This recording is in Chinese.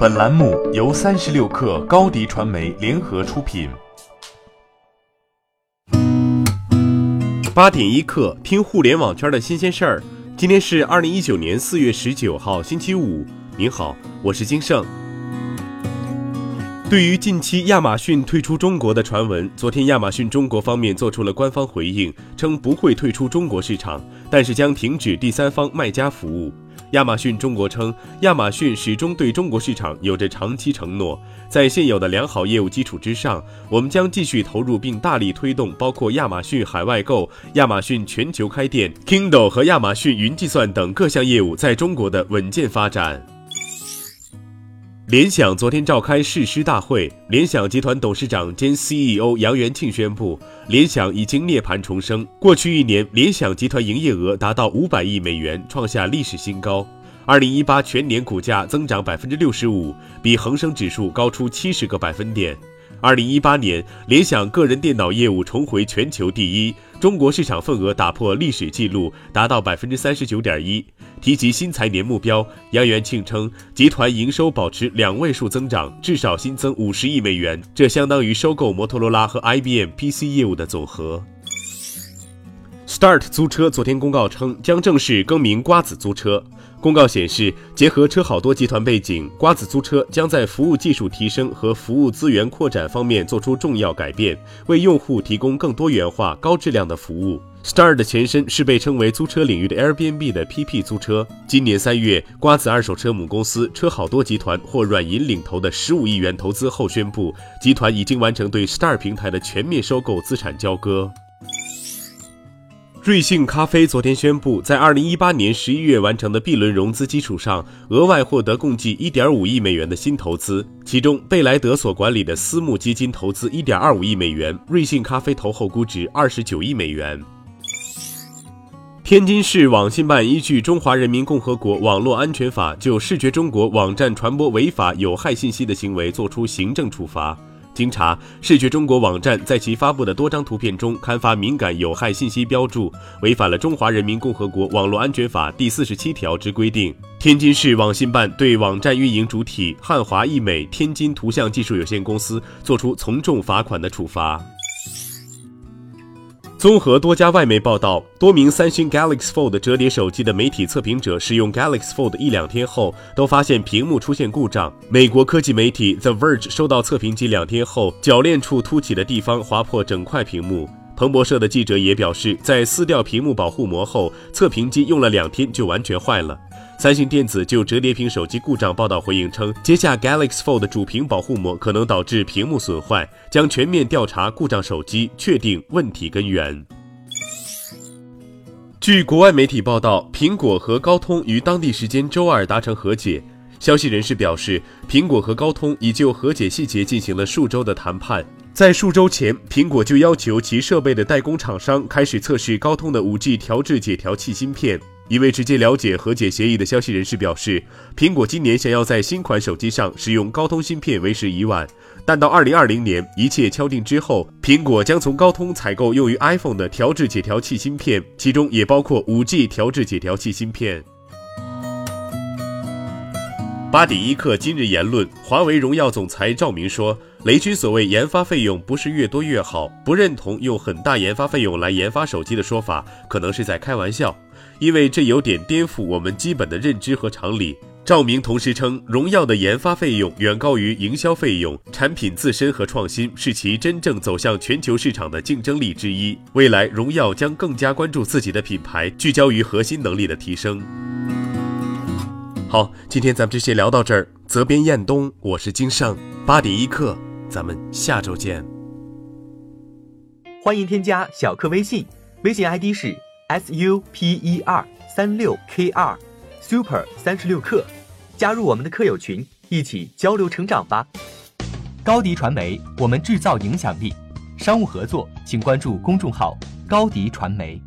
本栏目由三十六氪高低传媒联合出品。八点一刻，听互联网圈的新鲜事儿。今天是二零一九年四月十九号，星期五。您好，我是金盛。对于近期亚马逊退出中国的传闻，昨天亚马逊中国方面做出了官方回应，称不会退出中国市场，但是将停止第三方卖家服务。亚马逊中国称，亚马逊始终对中国市场有着长期承诺，在现有的良好业务基础之上，我们将继续投入并大力推动包括亚马逊海外购、亚马逊全球开店、Kindle 和亚马逊云计算等各项业务在中国的稳健发展。联想昨天召开誓师大会，联想集团董事长兼 CEO 杨元庆宣布，联想已经涅槃重生。过去一年，联想集团营业额达到五百亿美元，创下历史新高。二零一八全年股价增长百分之六十五，比恒生指数高出七十个百分点。二零一八年，联想个人电脑业务重回全球第一，中国市场份额打破历史记录，达到百分之三十九点一。提及新财年目标，杨元庆称，集团营收保持两位数增长，至少新增五十亿美元，这相当于收购摩托罗拉和 IBM PC 业务的总和。Start 租车昨天公告称，将正式更名瓜子租车。公告显示，结合车好多集团背景，瓜子租车将在服务技术提升和服务资源扩展方面做出重要改变，为用户提供更多元化、高质量的服务。Star 的前身是被称为租车领域的 Airbnb 的 PP 租车。今年三月，瓜子二手车母公司车好多集团获软银领投的十五亿元投资后宣布，集团已经完成对 Star 平台的全面收购资产交割。瑞幸咖啡昨天宣布，在二零一八年十一月完成的 B 轮融资基础上，额外获得共计一点五亿美元的新投资，其中贝莱德所管理的私募基金投资一点二五亿美元，瑞幸咖啡投后估值二十九亿美元。天津市网信办依据《中华人民共和国网络安全法》，就视觉中国网站传播违法有害信息的行为作出行政处罚。经查，视觉中国网站在其发布的多张图片中刊发敏感有害信息标注，违反了《中华人民共和国网络安全法》第四十七条之规定。天津市网信办对网站运营主体汉华易美天津图像技术有限公司作出从重罚款的处罚。综合多家外媒报道，多名三星 Galaxy Fold 折叠手机的媒体测评者使用 Galaxy Fold 一两天后，都发现屏幕出现故障。美国科技媒体 The Verge 收到测评机两天后，铰链处凸起的地方划破整块屏幕。彭博社的记者也表示，在撕掉屏幕保护膜后，测评机用了两天就完全坏了。三星电子就折叠屏手机故障报道回应称，接下 Galaxy Fold 主屏保护膜可能导致屏幕损坏，将全面调查故障手机，确定问题根源。据国外媒体报道，苹果和高通于当地时间周二达成和解。消息人士表示，苹果和高通已就和解细节进行了数周的谈判。在数周前，苹果就要求其设备的代工厂商开始测试高通的 5G 调制解调器芯片。一位直接了解和解协议的消息人士表示，苹果今年想要在新款手机上使用高通芯片为时已晚，但到二零二零年一切敲定之后，苹果将从高通采购用于 iPhone 的调制解调器芯片，其中也包括五 G 调制解调器芯片。八点一刻，今日言论：华为荣耀总裁赵明说，雷军所谓研发费用不是越多越好，不认同用很大研发费用来研发手机的说法，可能是在开玩笑。因为这有点颠覆我们基本的认知和常理。赵明同时称，荣耀的研发费用远高于营销费用，产品自身和创新是其真正走向全球市场的竞争力之一。未来，荣耀将更加关注自己的品牌，聚焦于核心能力的提升。好，今天咱们就先聊到这儿。责编：彦东，我是金盛，八点一刻，咱们下周见。欢迎添加小课微信，微信 ID 是。S U P E R 三六 K 二，Super 三十六课，加入我们的课友群，一起交流成长吧。高迪传媒，我们制造影响力。商务合作，请关注公众号高迪传媒。